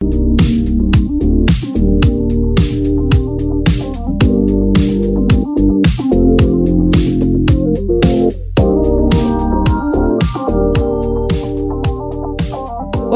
Thank you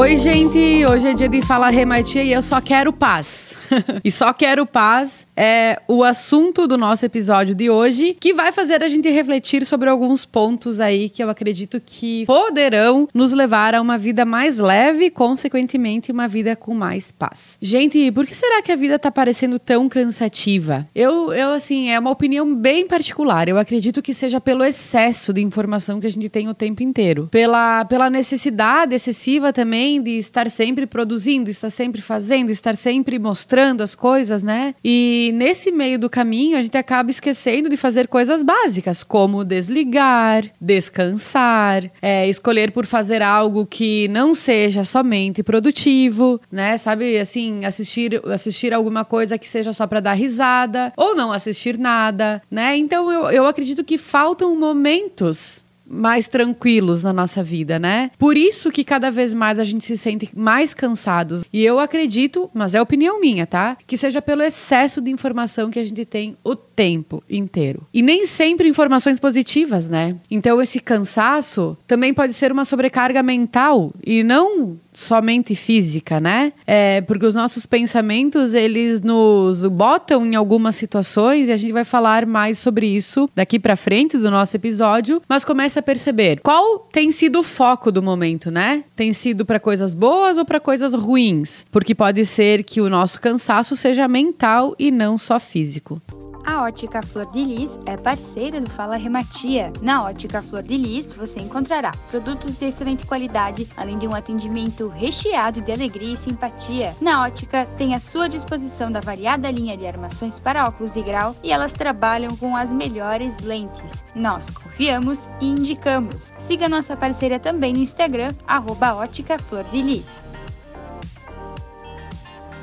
Oi, gente! Hoje é dia de falar rematia e eu só quero paz. e só quero paz é o assunto do nosso episódio de hoje, que vai fazer a gente refletir sobre alguns pontos aí que eu acredito que poderão nos levar a uma vida mais leve e, consequentemente, uma vida com mais paz. Gente, por que será que a vida tá parecendo tão cansativa? Eu, eu assim, é uma opinião bem particular. Eu acredito que seja pelo excesso de informação que a gente tem o tempo inteiro. Pela, pela necessidade excessiva também de estar sempre produzindo, estar sempre fazendo, estar sempre mostrando as coisas, né? E nesse meio do caminho a gente acaba esquecendo de fazer coisas básicas, como desligar, descansar, é, escolher por fazer algo que não seja somente produtivo, né? Sabe, assim, assistir, assistir alguma coisa que seja só para dar risada, ou não assistir nada, né? Então eu, eu acredito que faltam momentos mais tranquilos na nossa vida, né? Por isso que cada vez mais a gente se sente mais cansados. E eu acredito, mas é opinião minha, tá? Que seja pelo excesso de informação que a gente tem o tempo inteiro. E nem sempre informações positivas, né? Então esse cansaço também pode ser uma sobrecarga mental e não somente física, né? É, porque os nossos pensamentos, eles nos botam em algumas situações e a gente vai falar mais sobre isso daqui para frente do nosso episódio, mas comece a perceber qual tem sido o foco do momento, né? Tem sido para coisas boas ou para coisas ruins? Porque pode ser que o nosso cansaço seja mental e não só físico. A Ótica Flor de Lis é parceira do Fala Rematia. Na Ótica Flor de Lis você encontrará produtos de excelente qualidade, além de um atendimento recheado de alegria e simpatia. Na Ótica tem à sua disposição da variada linha de armações para óculos de grau e elas trabalham com as melhores lentes. Nós confiamos e indicamos. Siga nossa parceira também no Instagram, arroba Ótica Flor de Lis.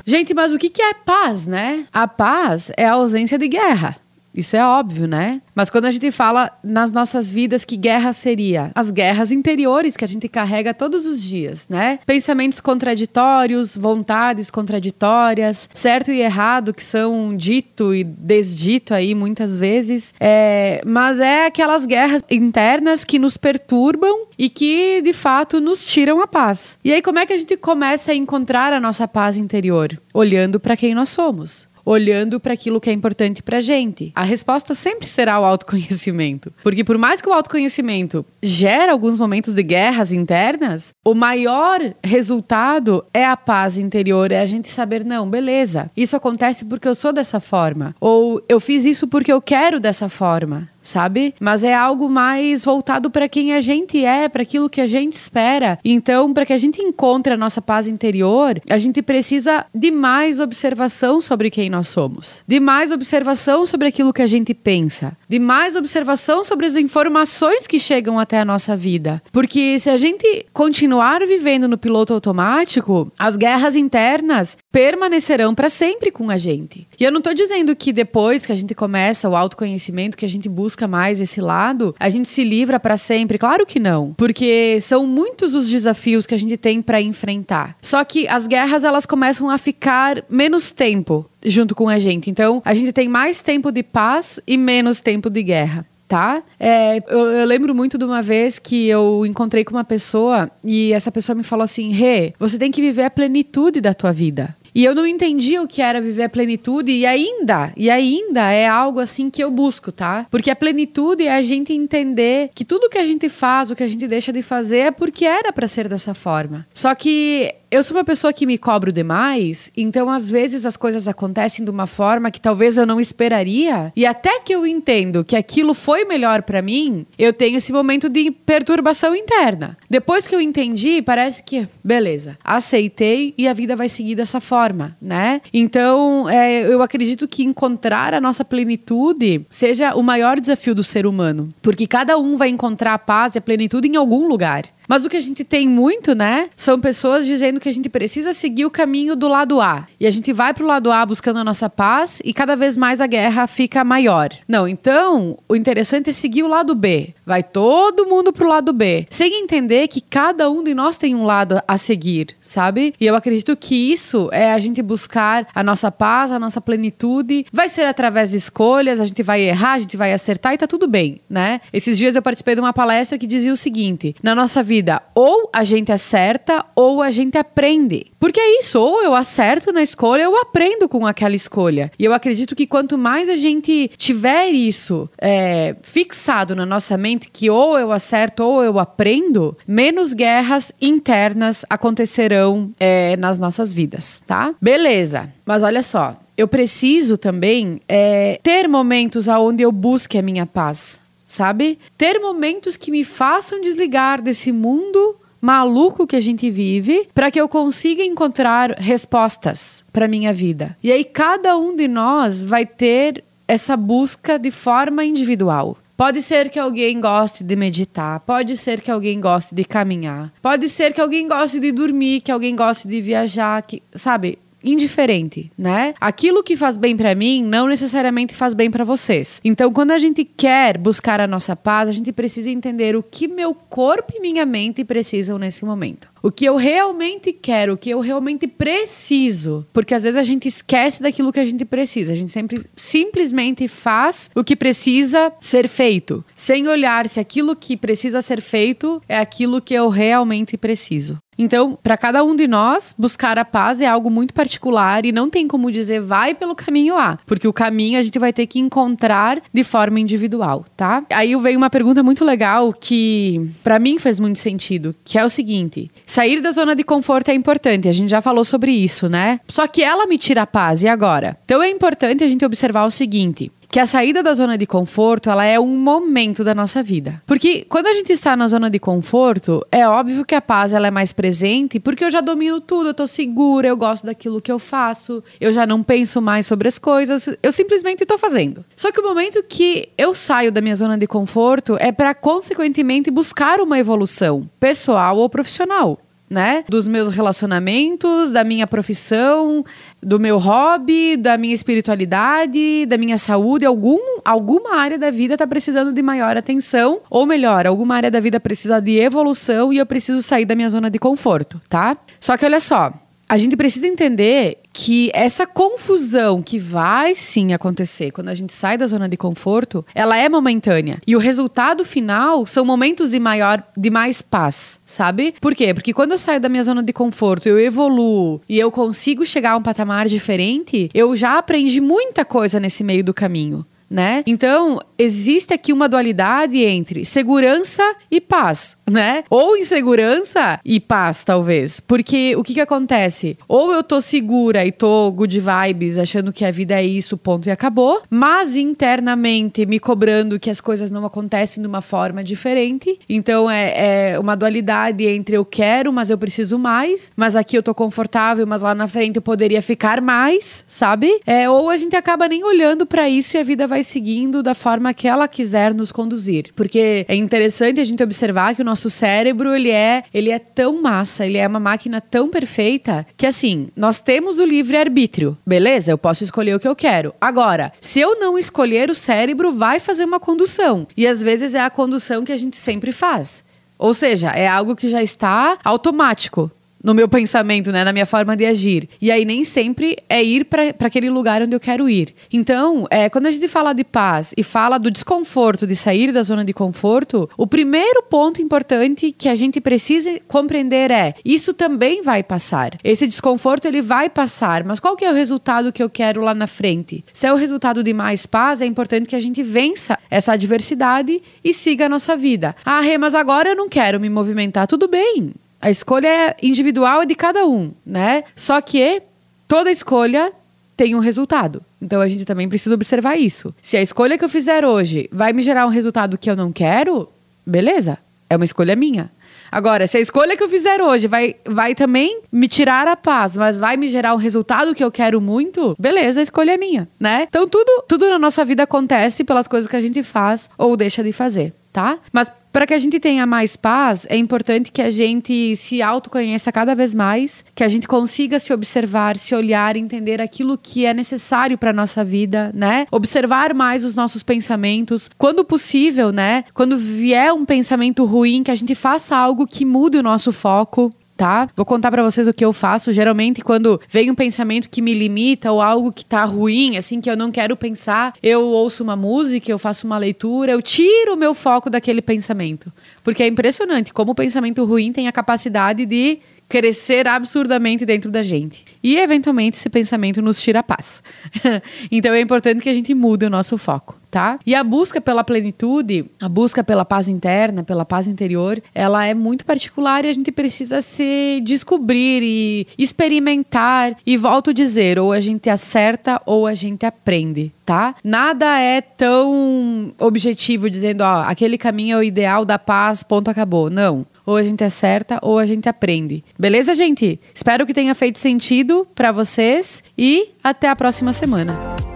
Gente, mas o que é paz, né? A paz é a ausência de guerra. Isso é óbvio, né? Mas quando a gente fala nas nossas vidas que guerra seria? As guerras interiores que a gente carrega todos os dias, né? Pensamentos contraditórios, vontades contraditórias, certo e errado que são dito e desdito aí muitas vezes. É, mas é aquelas guerras internas que nos perturbam e que de fato nos tiram a paz. E aí como é que a gente começa a encontrar a nossa paz interior? Olhando para quem nós somos olhando para aquilo que é importante para gente? A resposta sempre será o autoconhecimento. Porque por mais que o autoconhecimento gere alguns momentos de guerras internas, o maior resultado é a paz interior, é a gente saber, não, beleza, isso acontece porque eu sou dessa forma. Ou eu fiz isso porque eu quero dessa forma sabe? Mas é algo mais voltado para quem a gente é, para aquilo que a gente espera. Então, para que a gente encontre a nossa paz interior, a gente precisa de mais observação sobre quem nós somos, de mais observação sobre aquilo que a gente pensa, de mais observação sobre as informações que chegam até a nossa vida. Porque se a gente continuar vivendo no piloto automático, as guerras internas permanecerão para sempre com a gente. E eu não estou dizendo que depois que a gente começa o autoconhecimento, que a gente busca mais esse lado, a gente se livra para sempre? Claro que não, porque são muitos os desafios que a gente tem para enfrentar. Só que as guerras elas começam a ficar menos tempo junto com a gente. Então, a gente tem mais tempo de paz e menos tempo de guerra tá? É, eu, eu, lembro muito de uma vez que eu encontrei com uma pessoa e essa pessoa me falou assim: Rê, você tem que viver a plenitude da tua vida. E eu não entendia o que era viver a plenitude e ainda, e ainda é algo assim que eu busco, tá? Porque a plenitude é a gente entender que tudo que a gente faz, o que a gente deixa de fazer é porque era para ser dessa forma. Só que eu sou uma pessoa que me cobro demais, então às vezes as coisas acontecem de uma forma que talvez eu não esperaria, e até que eu entendo que aquilo foi melhor para mim, eu tenho esse momento de perturbação interna. Depois que eu entendi, parece que beleza, aceitei e a vida vai seguir dessa forma, né? Então, é, eu acredito que encontrar a nossa plenitude seja o maior desafio do ser humano, porque cada um vai encontrar a paz e a plenitude em algum lugar. Mas o que a gente tem muito, né, são pessoas dizendo que a gente precisa seguir o caminho do lado A. E a gente vai pro lado A buscando a nossa paz e cada vez mais a guerra fica maior. Não, então, o interessante é seguir o lado B. Vai todo mundo pro lado B, sem entender que cada um de nós tem um lado a seguir, sabe? E eu acredito que isso é a gente buscar a nossa paz, a nossa plenitude. Vai ser através de escolhas, a gente vai errar, a gente vai acertar e tá tudo bem, né? Esses dias eu participei de uma palestra que dizia o seguinte: na nossa vida, ou a gente acerta ou a gente aprende. Porque é isso, ou eu acerto na escolha, eu aprendo com aquela escolha. E eu acredito que quanto mais a gente tiver isso é, fixado na nossa mente, que ou eu acerto ou eu aprendo, menos guerras internas acontecerão é, nas nossas vidas, tá? Beleza, mas olha só, eu preciso também é, ter momentos onde eu busque a minha paz, sabe? Ter momentos que me façam desligar desse mundo maluco que a gente vive para que eu consiga encontrar respostas para minha vida. E aí cada um de nós vai ter essa busca de forma individual. Pode ser que alguém goste de meditar, pode ser que alguém goste de caminhar, pode ser que alguém goste de dormir, que alguém goste de viajar, que, sabe? Indiferente, né? Aquilo que faz bem para mim não necessariamente faz bem para vocês. Então, quando a gente quer buscar a nossa paz, a gente precisa entender o que meu corpo e minha mente precisam nesse momento. O que eu realmente quero, o que eu realmente preciso. Porque às vezes a gente esquece daquilo que a gente precisa. A gente sempre simplesmente faz o que precisa ser feito, sem olhar se aquilo que precisa ser feito é aquilo que eu realmente preciso. Então, para cada um de nós, buscar a paz é algo muito particular e não tem como dizer vai pelo caminho A, porque o caminho a gente vai ter que encontrar de forma individual, tá? Aí vem uma pergunta muito legal que para mim faz muito sentido, que é o seguinte: sair da zona de conforto é importante, a gente já falou sobre isso, né? Só que ela me tira a paz e agora? Então é importante a gente observar o seguinte: que a saída da zona de conforto, ela é um momento da nossa vida. Porque quando a gente está na zona de conforto, é óbvio que a paz ela é mais presente, porque eu já domino tudo, eu tô segura, eu gosto daquilo que eu faço, eu já não penso mais sobre as coisas, eu simplesmente estou fazendo. Só que o momento que eu saio da minha zona de conforto é para consequentemente buscar uma evolução pessoal ou profissional né? Dos meus relacionamentos, da minha profissão, do meu hobby, da minha espiritualidade, da minha saúde. Algum, alguma área da vida está precisando de maior atenção, ou melhor, alguma área da vida precisa de evolução e eu preciso sair da minha zona de conforto, tá? Só que olha só, a gente precisa entender que essa confusão que vai sim acontecer quando a gente sai da zona de conforto, ela é momentânea. E o resultado final são momentos de maior, de mais paz, sabe? Por quê? Porque quando eu saio da minha zona de conforto, eu evoluo e eu consigo chegar a um patamar diferente, eu já aprendi muita coisa nesse meio do caminho né? Então, existe aqui uma dualidade entre segurança e paz, né? Ou insegurança e paz, talvez. Porque o que que acontece? Ou eu tô segura e tô good vibes, achando que a vida é isso, ponto e acabou, mas internamente me cobrando que as coisas não acontecem de uma forma diferente. Então, é, é uma dualidade entre eu quero, mas eu preciso mais, mas aqui eu tô confortável, mas lá na frente eu poderia ficar mais, sabe? É, ou a gente acaba nem olhando para isso e a vida vai vai seguindo da forma que ela quiser nos conduzir. Porque é interessante a gente observar que o nosso cérebro, ele é, ele é tão massa, ele é uma máquina tão perfeita que assim, nós temos o livre arbítrio. Beleza? Eu posso escolher o que eu quero. Agora, se eu não escolher, o cérebro vai fazer uma condução. E às vezes é a condução que a gente sempre faz. Ou seja, é algo que já está automático no meu pensamento, né, na minha forma de agir. E aí nem sempre é ir para aquele lugar onde eu quero ir. Então, é, quando a gente fala de paz e fala do desconforto, de sair da zona de conforto, o primeiro ponto importante que a gente precisa compreender é: isso também vai passar. Esse desconforto ele vai passar, mas qual que é o resultado que eu quero lá na frente? Se é o resultado de mais paz, é importante que a gente vença essa adversidade e siga a nossa vida. Ah, Rê, mas agora eu não quero me movimentar. Tudo bem. A escolha é individual é de cada um, né? Só que toda escolha tem um resultado. Então a gente também precisa observar isso. Se a escolha que eu fizer hoje vai me gerar um resultado que eu não quero, beleza, é uma escolha minha. Agora, se a escolha que eu fizer hoje vai, vai também me tirar a paz, mas vai me gerar um resultado que eu quero muito, beleza, a escolha é minha, né? Então tudo, tudo na nossa vida acontece pelas coisas que a gente faz ou deixa de fazer, tá? Mas Para que a gente tenha mais paz, é importante que a gente se autoconheça cada vez mais, que a gente consiga se observar, se olhar, entender aquilo que é necessário para nossa vida, né? Observar mais os nossos pensamentos, quando possível, né? Quando vier um pensamento ruim, que a gente faça algo que mude o nosso foco, tá? Vou contar para vocês o que eu faço. Geralmente, quando vem um pensamento que me limita ou algo que tá ruim, assim, que eu não quero pensar, eu ouço uma música, eu faço uma leitura, eu tiro o meu foco daquele pensamento. Porque é impressionante como o pensamento ruim tem a capacidade de crescer absurdamente dentro da gente. E, eventualmente, esse pensamento nos tira a paz. então, é importante que a gente mude o nosso foco, tá? E a busca pela plenitude, a busca pela paz interna, pela paz interior, ela é muito particular e a gente precisa se descobrir e experimentar. E volto a dizer, ou a gente acerta ou a gente aprende, tá? Nada é tão objetivo dizendo, ó, aquele caminho é o ideal da paz, ponto, acabou. Não ou a gente acerta ou a gente aprende. Beleza, gente? Espero que tenha feito sentido para vocês e até a próxima semana.